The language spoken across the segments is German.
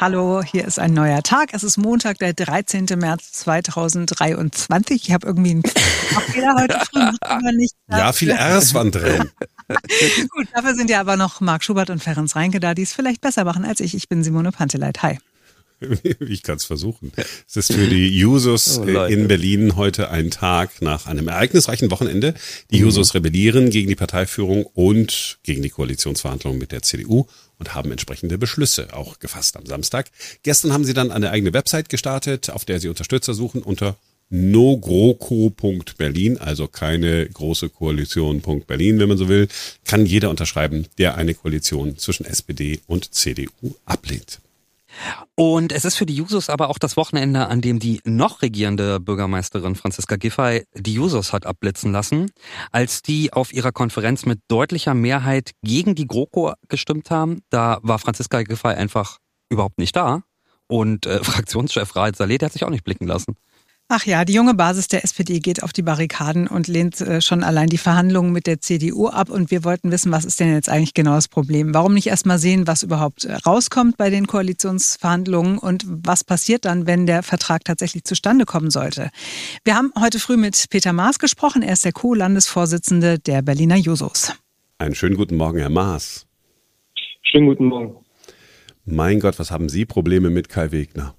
Hallo, hier ist ein neuer Tag. Es ist Montag, der 13. März 2023. Ich habe irgendwie einen Fehler heute früh, aber nicht. Ja, viele R's waren drin. Gut, dafür sind ja aber noch Marc Schubert und Ferenc Reinke da, die es vielleicht besser machen als ich. Ich bin Simone Panteleit. Hi. Ich kann es versuchen. Es ist für die Jusos oh, in Berlin heute ein Tag nach einem ereignisreichen Wochenende. Die mhm. Jusos rebellieren gegen die Parteiführung und gegen die Koalitionsverhandlungen mit der CDU und haben entsprechende Beschlüsse auch gefasst am Samstag. Gestern haben sie dann eine eigene Website gestartet, auf der sie Unterstützer suchen unter nogroco.berlin, also keine große Koalition.berlin, wenn man so will, kann jeder unterschreiben, der eine Koalition zwischen SPD und CDU ablehnt. Und es ist für die Jusos aber auch das Wochenende, an dem die noch regierende Bürgermeisterin Franziska Giffey die Jusos hat abblitzen lassen, als die auf ihrer Konferenz mit deutlicher Mehrheit gegen die GroKo gestimmt haben. Da war Franziska Giffey einfach überhaupt nicht da. Und äh, Fraktionschef Raed Saleh, der hat sich auch nicht blicken lassen. Ach ja, die junge Basis der SPD geht auf die Barrikaden und lehnt äh, schon allein die Verhandlungen mit der CDU ab. Und wir wollten wissen, was ist denn jetzt eigentlich genau das Problem? Warum nicht erst mal sehen, was überhaupt äh, rauskommt bei den Koalitionsverhandlungen und was passiert dann, wenn der Vertrag tatsächlich zustande kommen sollte? Wir haben heute früh mit Peter Maas gesprochen. Er ist der Co-Landesvorsitzende der Berliner Jusos. Einen schönen guten Morgen, Herr Maas. Schönen guten Morgen. Mein Gott, was haben Sie Probleme mit Kai Wegner?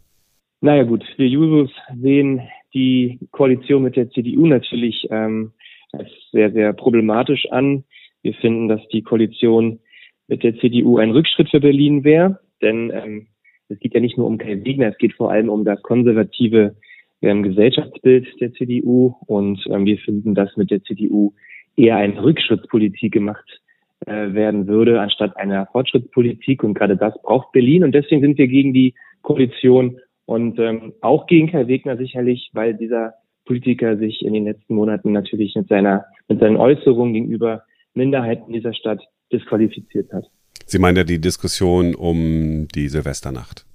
Naja gut, wir Jusos sehen die Koalition mit der CDU natürlich ähm, als sehr, sehr problematisch an. Wir finden, dass die Koalition mit der CDU ein Rückschritt für Berlin wäre, denn ähm, es geht ja nicht nur um Kai Wegner, es geht vor allem um das konservative ähm, Gesellschaftsbild der CDU und ähm, wir finden, dass mit der CDU eher eine Rückschrittspolitik gemacht äh, werden würde, anstatt einer Fortschrittspolitik und gerade das braucht Berlin und deswegen sind wir gegen die Koalition und ähm, auch gegen Kai Wegner sicherlich, weil dieser Politiker sich in den letzten Monaten natürlich mit seiner, mit seinen Äußerungen gegenüber Minderheiten dieser Stadt disqualifiziert hat. Sie meinen ja die Diskussion um die Silvesternacht.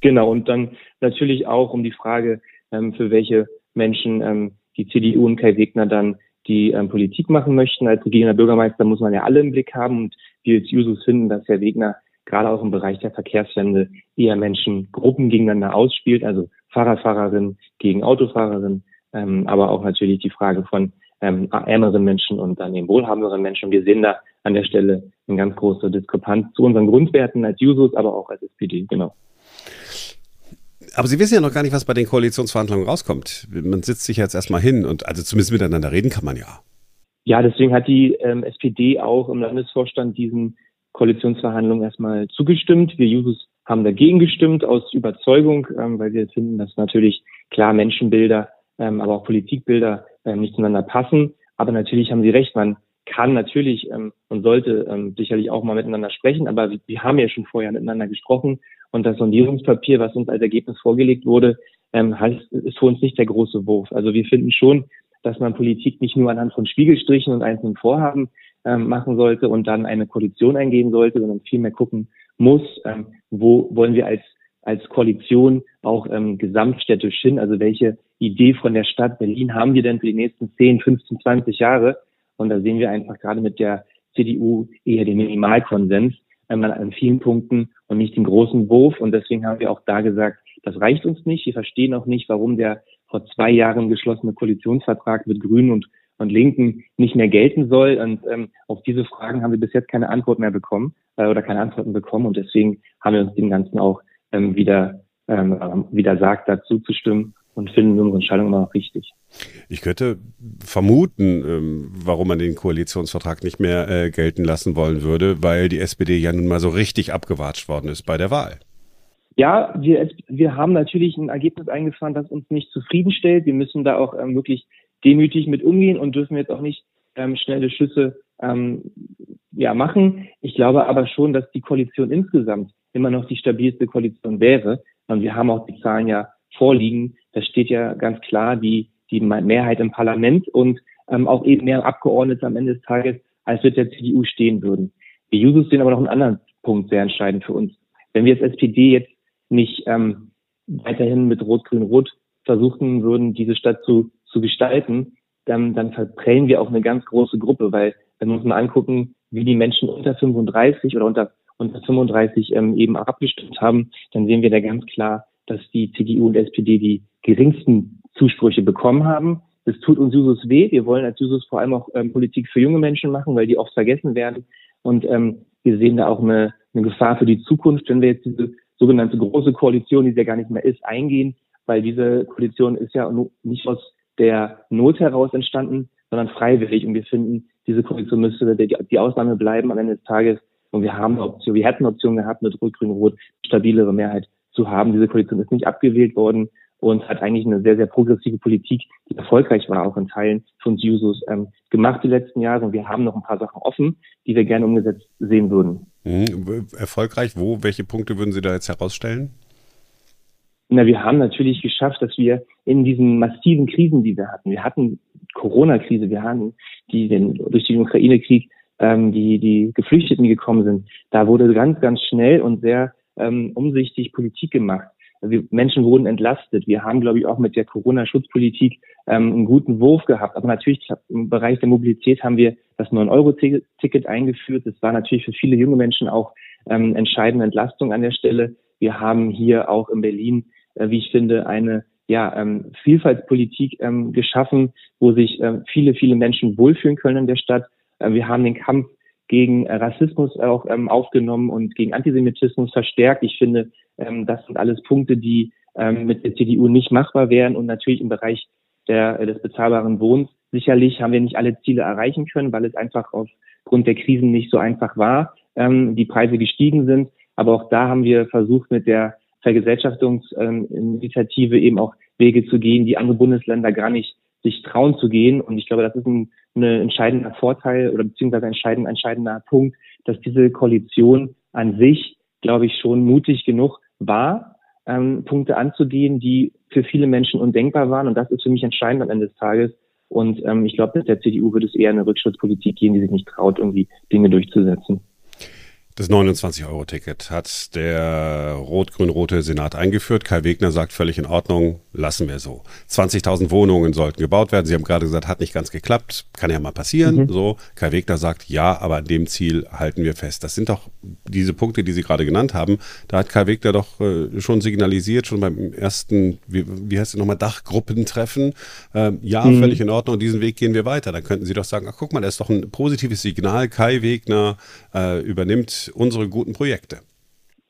Genau, und dann natürlich auch um die Frage, ähm, für welche Menschen ähm, die CDU und Kai Wegner dann die ähm, Politik machen möchten. Als regierender Bürgermeister muss man ja alle im Blick haben und wir als Jusos finden, dass Herr Wegner gerade auch im Bereich der Verkehrswende eher Menschen Gruppen gegeneinander ausspielt, also Fahrradfahrerin gegen Autofahrerin, ähm, aber auch natürlich die Frage von ähm, ärmeren Menschen und dann eben wohlhabenderen Menschen. Wir sehen da an der Stelle eine ganz große Diskrepanz zu unseren Grundwerten als Jusos, aber auch als SPD, genau. Aber Sie wissen ja noch gar nicht, was bei den Koalitionsverhandlungen rauskommt. Man sitzt sich jetzt erstmal hin und also zumindest miteinander reden kann man ja. Ja, deswegen hat die ähm, SPD auch im Landesvorstand diesen Koalitionsverhandlungen erstmal zugestimmt. Wir Jusos haben dagegen gestimmt aus Überzeugung, ähm, weil wir finden, dass natürlich klar Menschenbilder, ähm, aber auch Politikbilder ähm, nicht zueinander passen. Aber natürlich haben Sie recht, man kann natürlich ähm, und sollte ähm, sicherlich auch mal miteinander sprechen, aber wir, wir haben ja schon vorher miteinander gesprochen und das Sondierungspapier, was uns als Ergebnis vorgelegt wurde, ähm, heißt, ist für uns nicht der große Wurf. Also wir finden schon, dass man Politik nicht nur anhand von Spiegelstrichen und einzelnen Vorhaben ähm, machen sollte und dann eine Koalition eingehen sollte, sondern vielmehr gucken muss, ähm, wo wollen wir als als Koalition auch ähm, gesamtstädtisch hin, also welche Idee von der Stadt Berlin haben wir denn für die nächsten 10, 15, 20 Jahre? Und da sehen wir einfach gerade mit der CDU eher den Minimalkonsens ähm, an vielen Punkten und nicht den großen Wurf. Und deswegen haben wir auch da gesagt, das reicht uns nicht. Wir verstehen auch nicht, warum der vor zwei Jahren geschlossene Koalitionsvertrag mit Grünen und und Linken nicht mehr gelten soll. Und ähm, auf diese Fragen haben wir bis jetzt keine Antwort mehr bekommen äh, oder keine Antworten bekommen. Und deswegen haben wir uns dem Ganzen auch ähm, wieder, ähm, wieder sagt, dazu zu stimmen und finden unsere Entscheidung immer noch richtig. Ich könnte vermuten, ähm, warum man den Koalitionsvertrag nicht mehr äh, gelten lassen wollen würde, weil die SPD ja nun mal so richtig abgewatscht worden ist bei der Wahl. Ja, wir, wir haben natürlich ein Ergebnis eingefahren, das uns nicht zufriedenstellt. Wir müssen da auch ähm, wirklich demütig mit umgehen und dürfen jetzt auch nicht ähm, schnelle Schlüsse ähm, ja, machen. Ich glaube aber schon, dass die Koalition insgesamt immer noch die stabilste Koalition wäre. Und wir haben auch die Zahlen ja vorliegen. Da steht ja ganz klar die, die Mehrheit im Parlament und ähm, auch eben mehr Abgeordnete am Ende des Tages, als wird der CDU stehen würden. Die Jusos sehen aber noch einen anderen Punkt sehr entscheidend für uns. Wenn wir als SPD jetzt nicht ähm, weiterhin mit Rot-Grün-Rot versuchen würden, diese Stadt zu zu gestalten, dann, dann verprellen wir auch eine ganz große Gruppe, weil wenn wir uns mal angucken, wie die Menschen unter 35 oder unter, und 35 ähm, eben abgestimmt haben, dann sehen wir da ganz klar, dass die CDU und SPD die geringsten Zusprüche bekommen haben. Das tut uns Jusos weh. Wir wollen als Jusos vor allem auch ähm, Politik für junge Menschen machen, weil die oft vergessen werden. Und ähm, wir sehen da auch eine, eine Gefahr für die Zukunft, wenn wir jetzt diese sogenannte große Koalition, die es ja gar nicht mehr ist, eingehen, weil diese Koalition ist ja nicht aus der Not heraus entstanden, sondern freiwillig. Und wir finden, diese Koalition müsste die, Ausnahme bleiben am Ende des Tages. Und wir haben eine Option, wir hätten eine Option gehabt, mit Rot-Grün-Rot stabilere Mehrheit zu haben. Diese Koalition ist nicht abgewählt worden und hat eigentlich eine sehr, sehr progressive Politik, die erfolgreich war, auch in Teilen von Jusos ähm, gemacht die letzten Jahre. Und wir haben noch ein paar Sachen offen, die wir gerne umgesetzt sehen würden. Mhm. Erfolgreich, wo? Welche Punkte würden Sie da jetzt herausstellen? Na, wir haben natürlich geschafft, dass wir in diesen massiven Krisen, die wir hatten, wir hatten Corona-Krise, wir hatten die den, durch den Ukraine-Krieg ähm, die die Geflüchteten, gekommen sind, da wurde ganz, ganz schnell und sehr ähm, umsichtig Politik gemacht. Wir, Menschen wurden entlastet. Wir haben, glaube ich, auch mit der Corona-Schutzpolitik ähm, einen guten Wurf gehabt. Aber natürlich im Bereich der Mobilität haben wir das 9-Euro-Ticket eingeführt. Das war natürlich für viele junge Menschen auch ähm, entscheidende Entlastung an der Stelle. Wir haben hier auch in Berlin, äh, wie ich finde, eine ja, ähm, Vielfaltspolitik ähm, geschaffen, wo sich ähm, viele, viele Menschen wohlfühlen können in der Stadt. Äh, wir haben den Kampf gegen äh, Rassismus auch ähm, aufgenommen und gegen Antisemitismus verstärkt. Ich finde, ähm, das sind alles Punkte, die ähm, mit der CDU nicht machbar wären und natürlich im Bereich der, äh, des bezahlbaren Wohnens. Sicherlich haben wir nicht alle Ziele erreichen können, weil es einfach aufgrund der Krisen nicht so einfach war, ähm, die Preise gestiegen sind. Aber auch da haben wir versucht, mit der Vergesellschaftungsinitiative eben auch Wege zu gehen, die andere Bundesländer gar nicht sich trauen zu gehen. Und ich glaube, das ist ein, ein entscheidender Vorteil oder beziehungsweise ein entscheidender, entscheidender Punkt, dass diese Koalition an sich, glaube ich, schon mutig genug war, ähm, Punkte anzugehen, die für viele Menschen undenkbar waren. Und das ist für mich entscheidend am Ende des Tages. Und ähm, ich glaube, mit der CDU würde es eher eine Rückschrittspolitik gehen, die sich nicht traut, irgendwie Dinge durchzusetzen. Das 29-Euro-Ticket hat der rot-grün-rote Senat eingeführt. Kai Wegner sagt völlig in Ordnung, lassen wir so. 20.000 Wohnungen sollten gebaut werden. Sie haben gerade gesagt, hat nicht ganz geklappt, kann ja mal passieren. Mhm. So, Kai Wegner sagt, ja, aber an dem Ziel halten wir fest. Das sind doch diese Punkte, die Sie gerade genannt haben. Da hat Kai Wegner doch äh, schon signalisiert, schon beim ersten, wie, wie heißt es nochmal, Dachgruppentreffen. Äh, ja, mhm. völlig in Ordnung. Diesen Weg gehen wir weiter. Dann könnten Sie doch sagen, ach guck mal, das ist doch ein positives Signal. Kai Wegner äh, übernimmt unsere guten Projekte?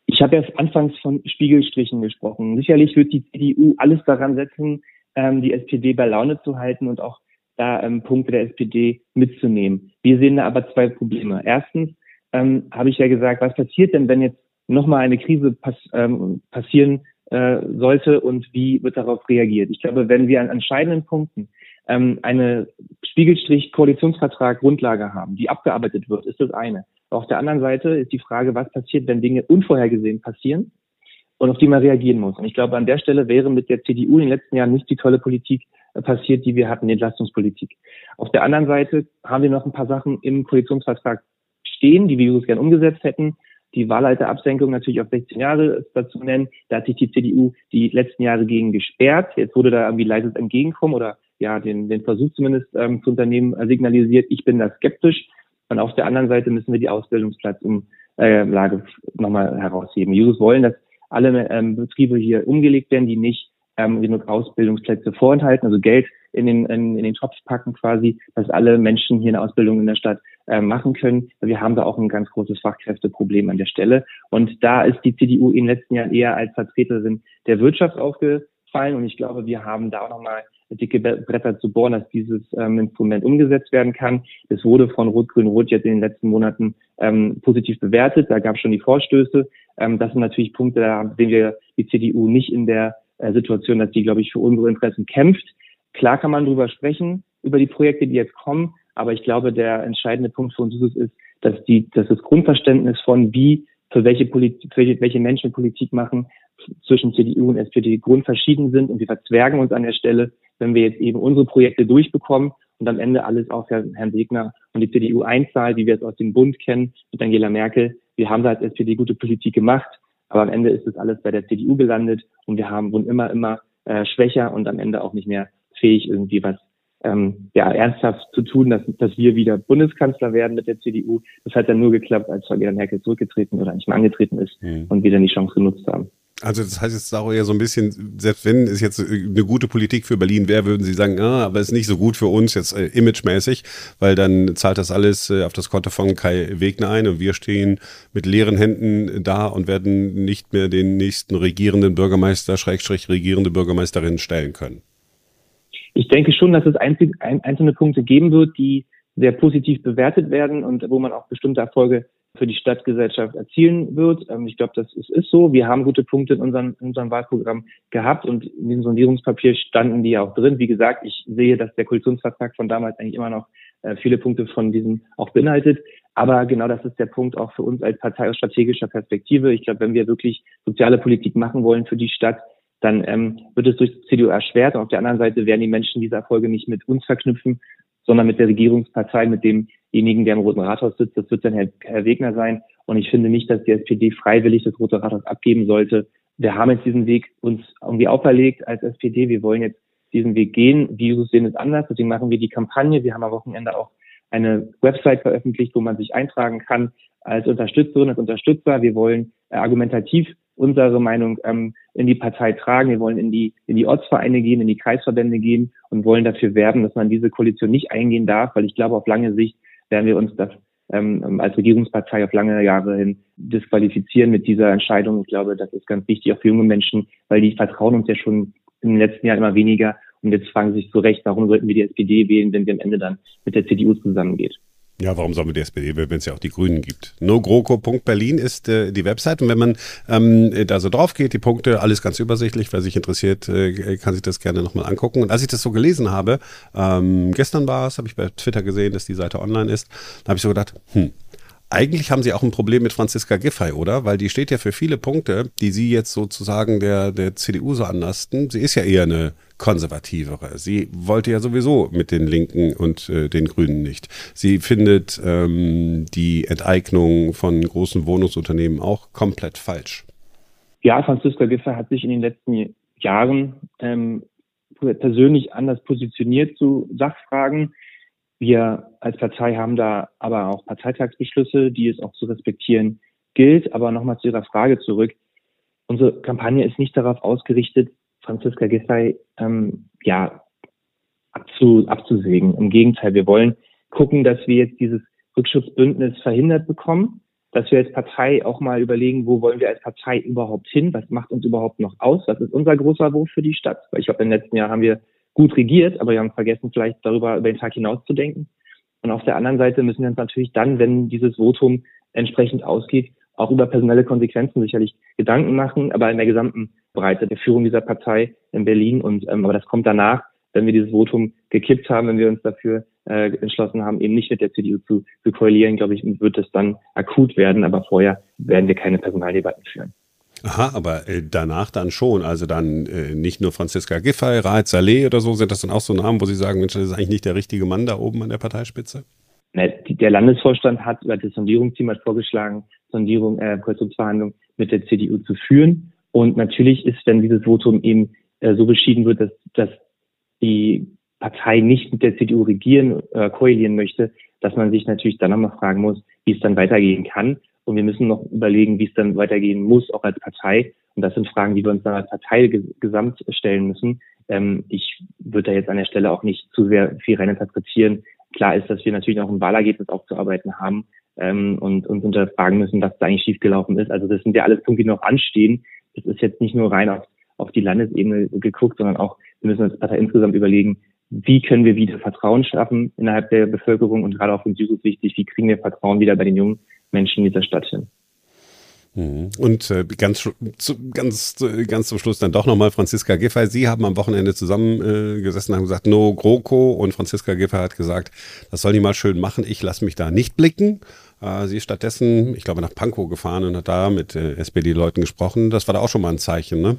Ich habe ja anfangs von Spiegelstrichen gesprochen. Sicherlich wird die CDU alles daran setzen, ähm, die SPD bei Laune zu halten und auch da ähm, Punkte der SPD mitzunehmen. Wir sehen da aber zwei Probleme. Erstens ähm, habe ich ja gesagt, was passiert denn, wenn jetzt nochmal eine Krise pass ähm, passieren äh, sollte und wie wird darauf reagiert? Ich glaube, wenn wir an entscheidenden Punkten ähm, eine Spiegelstrich-Koalitionsvertrag Grundlage haben, die abgearbeitet wird, ist das eine. Auf der anderen Seite ist die Frage, was passiert, wenn Dinge unvorhergesehen passieren und auf die man reagieren muss. Und ich glaube, an der Stelle wäre mit der CDU in den letzten Jahren nicht die tolle Politik äh, passiert, die wir hatten, die Entlastungspolitik. Auf der anderen Seite haben wir noch ein paar Sachen im Koalitionsvertrag stehen, die wir uns gerne umgesetzt hätten. Die Wahlleiterabsenkung natürlich auf 16 Jahre ist dazu nennen. Da hat sich die CDU die letzten Jahre gegen gesperrt. Jetzt wurde da irgendwie leises Entgegenkommen oder ja, den, den Versuch zumindest ähm, zu unternehmen signalisiert. Ich bin da skeptisch. Und auf der anderen Seite müssen wir die Ausbildungsplatzumlage äh, nochmal herausheben. Users wollen, dass alle ähm, Betriebe hier umgelegt werden, die nicht ähm, genug Ausbildungsplätze vorenthalten, also Geld in den, in, in den Topf packen quasi, dass alle Menschen hier eine Ausbildung in der Stadt äh, machen können. Wir haben da auch ein ganz großes Fachkräfteproblem an der Stelle. Und da ist die CDU in den letzten Jahren eher als Vertreterin der Wirtschaft aufgefallen. Und ich glaube, wir haben da auch nochmal dicke Bretter zu bohren, dass dieses ähm, Instrument umgesetzt werden kann. Es wurde von Rot-Grün-Rot jetzt in den letzten Monaten ähm, positiv bewertet. Da gab es schon die Vorstöße. Ähm, das sind natürlich Punkte, da sehen wir die CDU nicht in der äh, Situation, dass die, glaube ich, für unsere Interessen kämpft. Klar kann man darüber sprechen, über die Projekte, die jetzt kommen, aber ich glaube, der entscheidende Punkt für uns ist, ist dass, die, dass das Grundverständnis von, wie für welche, Politik, für welche Menschen Politik machen, zwischen CDU und SPD grundverschieden sind und wir verzwergen uns an der Stelle, wenn wir jetzt eben unsere Projekte durchbekommen und am Ende alles auf Herrn Segner und die CDU einzahlt, wie wir es aus dem Bund kennen, mit Angela Merkel. Wir haben da als SPD gute Politik gemacht, aber am Ende ist es alles bei der CDU gelandet und wir haben wurden immer, immer äh, schwächer und am Ende auch nicht mehr fähig, irgendwie was ähm, ja, ernsthaft zu tun, dass, dass wir wieder Bundeskanzler werden mit der CDU. Das hat dann nur geklappt, als Frau Merkel zurückgetreten oder nicht mehr angetreten ist mhm. und wir dann die Chance genutzt haben. Also das heißt jetzt auch eher so ein bisschen, selbst wenn es jetzt eine gute Politik für Berlin wäre, würden Sie sagen, ah, aber es ist nicht so gut für uns jetzt äh, imagemäßig, weil dann zahlt das alles äh, auf das Konto von Kai Wegner ein und wir stehen mit leeren Händen da und werden nicht mehr den nächsten regierenden Bürgermeister, Schrägstrich regierende Bürgermeisterin stellen können. Ich denke schon, dass es einzelne Punkte geben wird, die sehr positiv bewertet werden und wo man auch bestimmte Erfolge für die Stadtgesellschaft erzielen wird. Ähm, ich glaube, das ist, ist, so. Wir haben gute Punkte in unserem, in unserem Wahlprogramm gehabt und in diesem Sondierungspapier standen die ja auch drin. Wie gesagt, ich sehe, dass der Koalitionsvertrag von damals eigentlich immer noch äh, viele Punkte von diesem auch beinhaltet. Aber genau das ist der Punkt auch für uns als Partei aus strategischer Perspektive. Ich glaube, wenn wir wirklich soziale Politik machen wollen für die Stadt, dann ähm, wird es durch die CDU erschwert. Und auf der anderen Seite werden die Menschen diese Erfolge nicht mit uns verknüpfen, sondern mit der Regierungspartei, mit demjenigen, der im Roten Rathaus sitzt. Das wird dann Herr, Herr Wegner sein. Und ich finde nicht, dass die SPD freiwillig das Rote Rathaus abgeben sollte. Wir haben jetzt diesen Weg uns irgendwie auferlegt als SPD. Wir wollen jetzt diesen Weg gehen. Die Jusos sehen es anders. Deswegen machen wir die Kampagne. Wir haben am Wochenende auch eine Website veröffentlicht, wo man sich eintragen kann als Unterstützerin, als Unterstützer. Wir wollen äh, argumentativ unsere Meinung ähm, in die Partei tragen. Wir wollen in die, in die Ortsvereine gehen, in die Kreisverbände gehen und wollen dafür werben, dass man diese Koalition nicht eingehen darf, weil ich glaube, auf lange Sicht werden wir uns das ähm, als Regierungspartei auf lange Jahre hin disqualifizieren mit dieser Entscheidung. Ich glaube, das ist ganz wichtig auch für junge Menschen, weil die vertrauen uns ja schon im letzten Jahr immer weniger. Und jetzt fragen sie sich zu Recht, warum sollten wir die SPD wählen, wenn wir am Ende dann mit der CDU zusammengeht. Ja, warum sollen wir die SPD, wenn es ja auch die Grünen gibt? NoGroKo.berlin ist äh, die Website und wenn man ähm, da so drauf geht, die Punkte, alles ganz übersichtlich, wer sich interessiert, äh, kann sich das gerne nochmal angucken. Und als ich das so gelesen habe, ähm, gestern war es, habe ich bei Twitter gesehen, dass die Seite online ist, da habe ich so gedacht, hm, eigentlich haben Sie auch ein Problem mit Franziska Giffey, oder? Weil die steht ja für viele Punkte, die Sie jetzt sozusagen der, der CDU so anlasten. Sie ist ja eher eine konservativere. Sie wollte ja sowieso mit den Linken und äh, den Grünen nicht. Sie findet ähm, die Enteignung von großen Wohnungsunternehmen auch komplett falsch. Ja, Franziska Giffey hat sich in den letzten Jahren ähm, persönlich anders positioniert zu Sachfragen. Wir als Partei haben da aber auch Parteitagsbeschlüsse, die es auch zu respektieren gilt. Aber nochmal zu Ihrer Frage zurück. Unsere Kampagne ist nicht darauf ausgerichtet, Franziska Giffey ähm, ja, abzu, abzusägen. Im Gegenteil, wir wollen gucken, dass wir jetzt dieses Rückschutzbündnis verhindert bekommen, dass wir als Partei auch mal überlegen, wo wollen wir als Partei überhaupt hin, was macht uns überhaupt noch aus, was ist unser großer Wurf für die Stadt. Weil ich glaube, im letzten Jahr haben wir gut regiert, aber wir haben vergessen, vielleicht darüber über den Tag hinaus zu denken. Und auf der anderen Seite müssen wir uns natürlich dann, wenn dieses Votum entsprechend ausgeht, auch über personelle Konsequenzen sicherlich Gedanken machen, aber in der gesamten Breite der Führung dieser Partei in Berlin. Und ähm, aber das kommt danach, wenn wir dieses Votum gekippt haben, wenn wir uns dafür äh, entschlossen haben, eben nicht mit der CDU zu, zu koalieren, glaube ich, wird es dann akut werden. Aber vorher werden wir keine Personaldebatten führen. Aha, aber äh, danach dann schon. Also dann äh, nicht nur Franziska Giffey, Raed Saleh oder so, sind das dann auch so Namen, wo Sie sagen, Mensch, das ist eigentlich nicht der richtige Mann da oben an der Parteispitze? Der Landesvorstand hat, oder das Sondierungsteam vorgeschlagen, Sondierung, äh, Koalitionsverhandlungen mit der CDU zu führen. Und natürlich ist, wenn dieses Votum eben äh, so beschieden wird, dass, dass die Partei nicht mit der CDU regieren, äh, koalieren möchte, dass man sich natürlich dann nochmal fragen muss, wie es dann weitergehen kann. Und wir müssen noch überlegen, wie es dann weitergehen muss, auch als Partei. Und das sind Fragen, die wir uns dann als Partei gesamt stellen müssen. Ähm, ich würde da jetzt an der Stelle auch nicht zu sehr viel reininterpretieren. Klar ist, dass wir natürlich noch ein Wahlergebnis aufzuarbeiten haben ähm, und uns unterfragen müssen, was da eigentlich schiefgelaufen ist. Also das sind ja alles Punkte, die noch anstehen. Es ist jetzt nicht nur rein auf, auf die Landesebene geguckt, sondern auch, wir müssen uns Partei insgesamt überlegen, wie können wir wieder Vertrauen schaffen innerhalb der Bevölkerung und gerade auch für uns ist wichtig, wie kriegen wir Vertrauen wieder bei den jungen Menschen dieser Stadt hin. Mhm. Und äh, ganz, ganz, ganz zum Schluss dann doch nochmal Franziska Giffey. Sie haben am Wochenende zusammengesessen äh, und haben gesagt, no GroKo. Und Franziska Giffey hat gesagt, das soll die mal schön machen. Ich lasse mich da nicht blicken. Äh, sie ist stattdessen, ich glaube, nach Pankow gefahren und hat da mit äh, SPD-Leuten gesprochen. Das war da auch schon mal ein Zeichen, ne?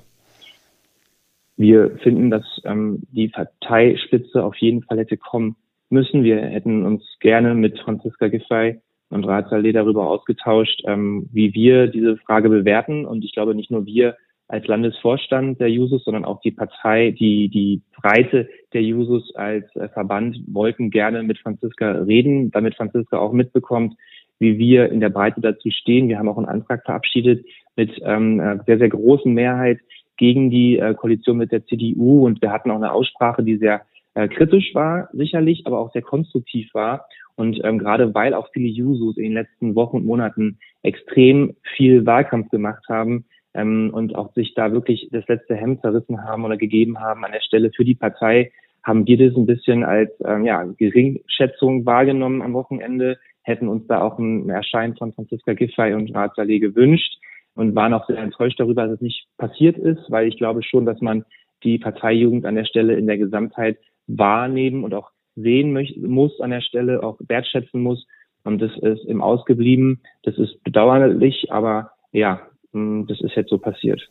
Wir finden, dass ähm, die Parteispitze auf jeden Fall hätte kommen müssen. Wir hätten uns gerne mit Franziska Giffey und Ratsallee darüber ausgetauscht, ähm, wie wir diese Frage bewerten. Und ich glaube, nicht nur wir, als Landesvorstand der Jusos, sondern auch die Partei, die, die Breite der Jusos als äh, Verband wollten gerne mit Franziska reden, damit Franziska auch mitbekommt, wie wir in der Breite dazu stehen. Wir haben auch einen Antrag verabschiedet mit ähm, äh, sehr, sehr großen Mehrheit gegen die äh, Koalition mit der CDU und wir hatten auch eine Aussprache, die sehr äh, kritisch war, sicherlich, aber auch sehr konstruktiv war. Und ähm, gerade weil auch viele Jusos in den letzten Wochen und Monaten extrem viel Wahlkampf gemacht haben, ähm, und auch sich da wirklich das letzte Hemd zerrissen haben oder gegeben haben an der Stelle für die Partei, haben wir das ein bisschen als ähm, ja, Geringschätzung wahrgenommen am Wochenende, hätten uns da auch ein Erscheinen von Franziska Giffey und Ratsallee gewünscht und waren auch sehr enttäuscht darüber, dass es nicht passiert ist, weil ich glaube schon, dass man die Parteijugend an der Stelle in der Gesamtheit wahrnehmen und auch sehen muss an der Stelle, auch wertschätzen muss. Und das ist im Ausgeblieben. Das ist bedauerlich, aber ja, hm, das ist jetzt so passiert.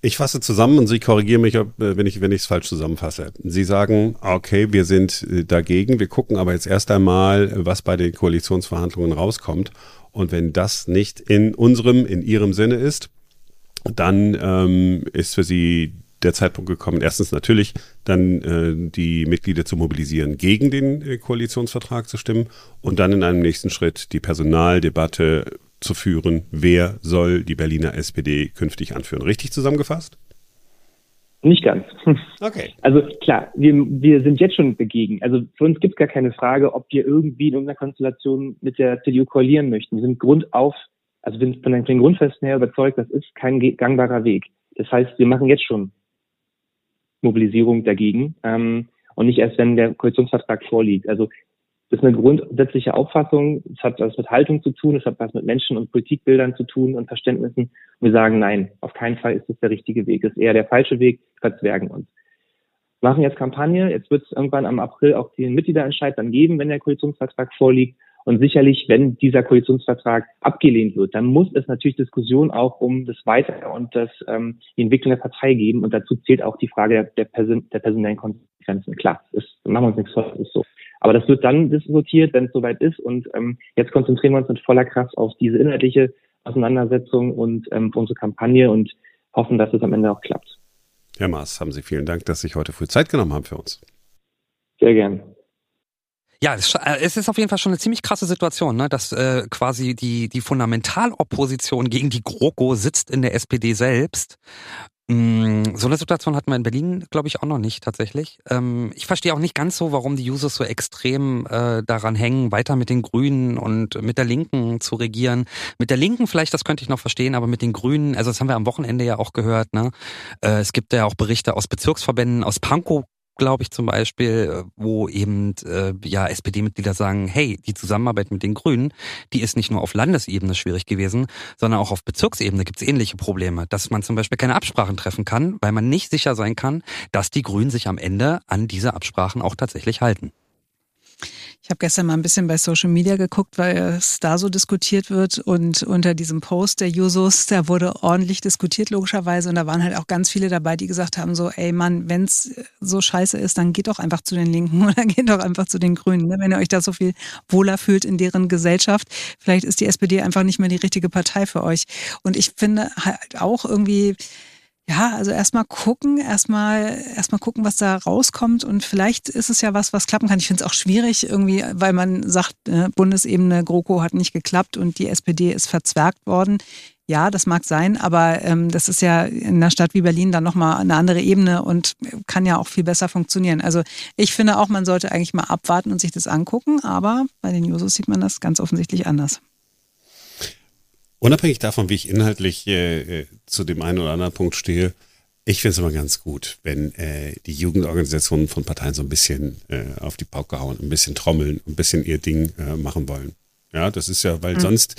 Ich fasse zusammen und Sie korrigieren mich, äh, wenn ich wenn es falsch zusammenfasse. Sie sagen, okay, wir sind äh, dagegen, wir gucken aber jetzt erst einmal, was bei den Koalitionsverhandlungen rauskommt. Und wenn das nicht in unserem, in Ihrem Sinne ist, dann ähm, ist für Sie der Zeitpunkt gekommen, erstens natürlich dann äh, die Mitglieder zu mobilisieren, gegen den äh, Koalitionsvertrag zu stimmen und dann in einem nächsten Schritt die Personaldebatte zu führen, wer soll die Berliner SPD künftig anführen. Richtig zusammengefasst? Nicht ganz. Okay. Also klar, wir, wir sind jetzt schon dagegen. Also für uns gibt es gar keine Frage, ob wir irgendwie in irgendeiner Konstellation mit der CDU koalieren möchten. Wir sind grundauf, also wir sind von den Grundfesten her überzeugt, das ist kein gangbarer Weg. Das heißt, wir machen jetzt schon Mobilisierung dagegen ähm, und nicht erst, wenn der Koalitionsvertrag vorliegt. Also das ist eine grundsätzliche Auffassung. Es hat was mit Haltung zu tun, es hat was mit Menschen und Politikbildern zu tun und Verständnissen. Und wir sagen, nein, auf keinen Fall ist das der richtige Weg. Es ist eher der falsche Weg, verzwergen uns. Machen jetzt Kampagne. Jetzt wird es irgendwann am April auch den Mitgliederentscheid dann geben, wenn der Koalitionsvertrag vorliegt. Und sicherlich, wenn dieser Koalitionsvertrag abgelehnt wird, dann muss es natürlich Diskussion auch um das Weitere und das, ähm, die Entwicklung der Partei geben. Und dazu zählt auch die Frage der, der, Person, der personellen Konsequenzen. Klar, das machen wir uns nichts vor, das ist so. Aber das wird dann diskutiert, wenn es soweit ist. Und ähm, jetzt konzentrieren wir uns mit voller Kraft auf diese inhaltliche Auseinandersetzung und ähm, unsere Kampagne und hoffen, dass es am Ende auch klappt. Herr Maas, haben Sie vielen Dank, dass Sie sich heute früh Zeit genommen haben für uns. Sehr gern. Ja, äh, es ist auf jeden Fall schon eine ziemlich krasse Situation, ne? dass äh, quasi die, die Fundamentalopposition gegen die GroKo sitzt in der SPD selbst Mm, so eine Situation hatten wir in Berlin, glaube ich, auch noch nicht tatsächlich. Ähm, ich verstehe auch nicht ganz so, warum die Jusos so extrem äh, daran hängen, weiter mit den Grünen und mit der Linken zu regieren. Mit der Linken vielleicht, das könnte ich noch verstehen, aber mit den Grünen, also das haben wir am Wochenende ja auch gehört. Ne? Äh, es gibt ja auch Berichte aus Bezirksverbänden, aus Pankow glaube ich zum Beispiel, wo eben äh, ja SPD-Mitglieder sagen, hey, die Zusammenarbeit mit den Grünen, die ist nicht nur auf Landesebene schwierig gewesen, sondern auch auf Bezirksebene gibt es ähnliche Probleme, dass man zum Beispiel keine Absprachen treffen kann, weil man nicht sicher sein kann, dass die Grünen sich am Ende an diese Absprachen auch tatsächlich halten. Ich habe gestern mal ein bisschen bei Social Media geguckt, weil es da so diskutiert wird und unter diesem Post der Jusos, da wurde ordentlich diskutiert logischerweise und da waren halt auch ganz viele dabei, die gesagt haben so, ey Mann, wenn's so scheiße ist, dann geht doch einfach zu den Linken oder geht doch einfach zu den Grünen, ne? wenn ihr euch da so viel wohler fühlt in deren Gesellschaft. Vielleicht ist die SPD einfach nicht mehr die richtige Partei für euch. Und ich finde halt auch irgendwie, ja, also erstmal gucken, erstmal erstmal gucken, was da rauskommt und vielleicht ist es ja was, was klappen kann. Ich finde es auch schwierig irgendwie, weil man sagt, äh, Bundesebene GroKo hat nicht geklappt und die SPD ist verzwergt worden. Ja, das mag sein, aber ähm, das ist ja in einer Stadt wie Berlin dann nochmal eine andere Ebene und kann ja auch viel besser funktionieren. Also ich finde auch, man sollte eigentlich mal abwarten und sich das angucken, aber bei den Jusos sieht man das ganz offensichtlich anders. Unabhängig davon, wie ich inhaltlich äh, äh, zu dem einen oder anderen Punkt stehe, ich finde es immer ganz gut, wenn äh, die Jugendorganisationen von Parteien so ein bisschen äh, auf die Pauke hauen, ein bisschen trommeln, ein bisschen ihr Ding äh, machen wollen. Ja, das ist ja, weil mhm. sonst,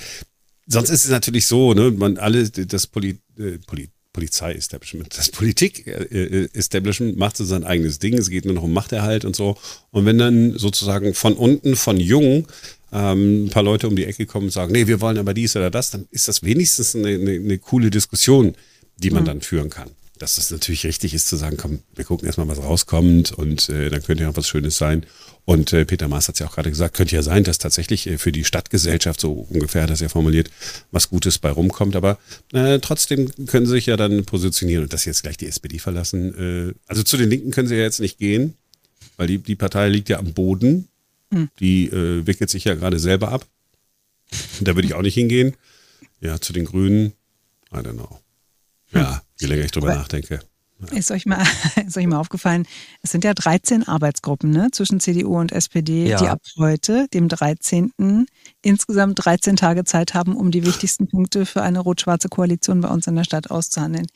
sonst ist es natürlich so, ne, man alle das Poli, äh, Poli, Polizei-Establishment, das Politik-Establishment macht so sein eigenes Ding, es geht nur noch um Machterhalt und so. Und wenn dann sozusagen von unten, von jung, ähm, ein paar Leute um die Ecke kommen und sagen, nee, wir wollen aber dies oder das, dann ist das wenigstens eine, eine, eine coole Diskussion, die man mhm. dann führen kann. Dass es natürlich richtig ist zu sagen, komm, wir gucken erstmal, was rauskommt und äh, dann könnte ja auch was Schönes sein. Und äh, Peter Maas hat es ja auch gerade gesagt, könnte ja sein, dass tatsächlich äh, für die Stadtgesellschaft, so ungefähr hat er es ja formuliert, was Gutes bei rumkommt. Aber äh, trotzdem können sie sich ja dann positionieren und dass sie jetzt gleich die SPD verlassen. Äh, also zu den Linken können sie ja jetzt nicht gehen, weil die, die Partei liegt ja am Boden. Hm. Die äh, wickelt sich ja gerade selber ab. Da würde ich auch nicht hingehen. Ja, zu den Grünen, I don't know. Ja, je länger ich drüber nachdenke. Ist euch, mal, ist euch mal aufgefallen, es sind ja 13 Arbeitsgruppen ne, zwischen CDU und SPD, ja. die ab heute, dem 13., insgesamt 13 Tage Zeit haben, um die wichtigsten Punkte für eine rot-schwarze Koalition bei uns in der Stadt auszuhandeln.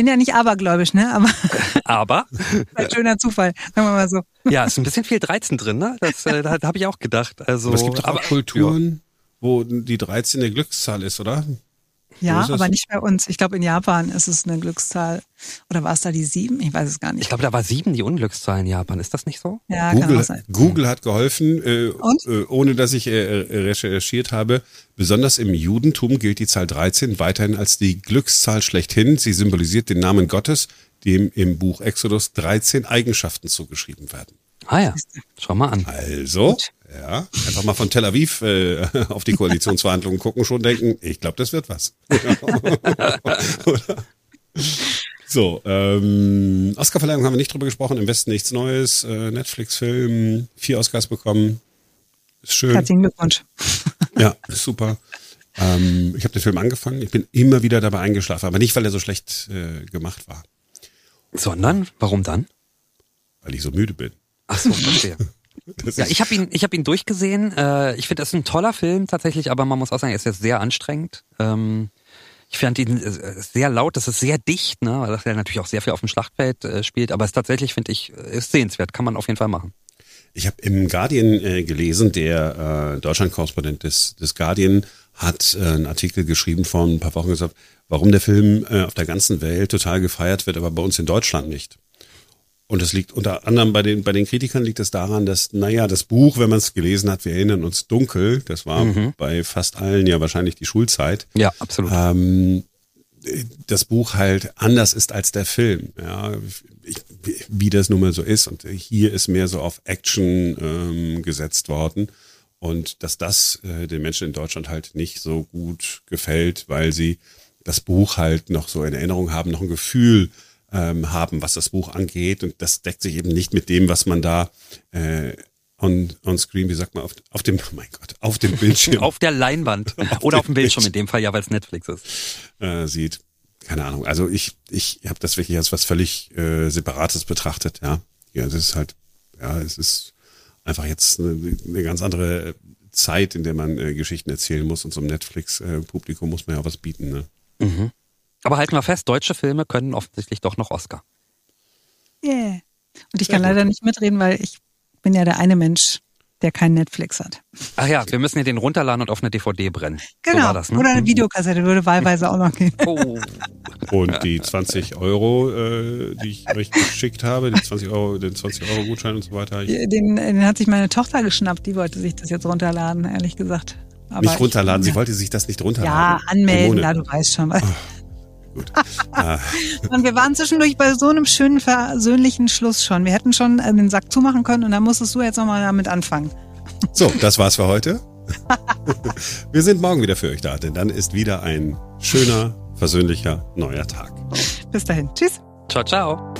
Ich bin ja nicht abergläubisch, ne? Aber. Aber? ein schöner Zufall, sagen wir mal so. Ja, ist ein bisschen viel 13 drin, ne? Das, äh, habe ich auch gedacht. Also, aber es gibt aber, auch Kulturen, ja. wo die 13 eine Glückszahl ist, oder? Ja, aber nicht bei uns. Ich glaube, in Japan ist es eine Glückszahl. Oder war es da die sieben? Ich weiß es gar nicht. Ich glaube, da war sieben die Unglückszahl in Japan. Ist das nicht so? Ja, Google, kann auch sein. Google hat geholfen, äh, äh, ohne dass ich äh, recherchiert habe. Besonders im Judentum gilt die Zahl 13 weiterhin als die Glückszahl schlechthin. Sie symbolisiert den Namen Gottes, dem im Buch Exodus 13 Eigenschaften zugeschrieben werden. Ah ja, schau mal an. Also, Gut. Ja, einfach mal von Tel Aviv äh, auf die Koalitionsverhandlungen gucken, schon denken, ich glaube, das wird was. so, ähm, Oscarverleihung haben wir nicht drüber gesprochen, im Westen nichts Neues, äh, Netflix-Film, vier Oscars bekommen. Ist schön. Herzlichen Glückwunsch. ja, ist super. Ähm, ich habe den Film angefangen, ich bin immer wieder dabei eingeschlafen, aber nicht, weil er so schlecht äh, gemacht war. Sondern, warum dann? Weil ich so müde bin. Ach so, verstehe. ja, ich habe ihn, ich habe ihn durchgesehen. Äh, ich finde, das ist ein toller Film tatsächlich, aber man muss auch sagen, er ist jetzt sehr anstrengend. Ähm, ich fand ihn äh, sehr laut, das ist sehr dicht, ne, weil er natürlich auch sehr viel auf dem Schlachtfeld äh, spielt. Aber es tatsächlich finde ich ist sehenswert, kann man auf jeden Fall machen. Ich habe im Guardian äh, gelesen, der äh, Deutschland-Korrespondent des, des Guardian hat äh, einen Artikel geschrieben vor ein paar Wochen gesagt, warum der Film äh, auf der ganzen Welt total gefeiert wird, aber bei uns in Deutschland nicht. Und es liegt unter anderem bei den, bei den Kritikern liegt es daran, dass, naja, das Buch, wenn man es gelesen hat, wir erinnern uns dunkel, das war mhm. bei fast allen ja wahrscheinlich die Schulzeit. Ja, absolut. Ähm, das Buch halt anders ist als der Film, ja, ich, wie das nun mal so ist. Und hier ist mehr so auf Action ähm, gesetzt worden. Und dass das äh, den Menschen in Deutschland halt nicht so gut gefällt, weil sie das Buch halt noch so in Erinnerung haben, noch ein Gefühl ähm, haben, was das Buch angeht. Und das deckt sich eben nicht mit dem, was man da äh, on, on screen, wie sagt man, auf, auf dem, oh mein Gott, auf dem Bildschirm. auf der Leinwand. auf Oder auf dem Bildschirm in dem Fall, ja, weil es Netflix ist. Äh, sieht. Keine Ahnung. Also ich, ich habe das wirklich als was völlig äh, Separates betrachtet, ja. Ja, das ist halt, ja, es ist einfach jetzt eine, eine ganz andere Zeit, in der man äh, Geschichten erzählen muss und so einem Netflix-Publikum äh, muss man ja auch was bieten, ne? Mhm. Aber halten wir fest, deutsche Filme können offensichtlich doch noch Oscar. Yeah. Und ich kann leider nicht mitreden, weil ich bin ja der eine Mensch, der kein Netflix hat. Ach ja, wir müssen ja den runterladen und auf eine DVD brennen. Genau. So das, ne? Oder eine Videokassette würde wahlweise auch noch gehen. Oh. Und die 20 Euro, äh, die ich euch geschickt habe, die 20 Euro, den 20 Euro Gutschein und so weiter. Den, den hat sich meine Tochter geschnappt, die wollte sich das jetzt runterladen, ehrlich gesagt. Aber nicht runterladen, ich, sie wollte sich das nicht runterladen. Ja, anmelden, da du weißt schon was. Oh. Gut. Ah. und wir waren zwischendurch bei so einem schönen, versöhnlichen Schluss schon. Wir hätten schon äh, den Sack zumachen können und dann musstest du jetzt nochmal damit anfangen. So, das war's für heute. wir sind morgen wieder für euch da, denn dann ist wieder ein schöner, versöhnlicher neuer Tag. Bis dahin. Tschüss. Ciao, ciao.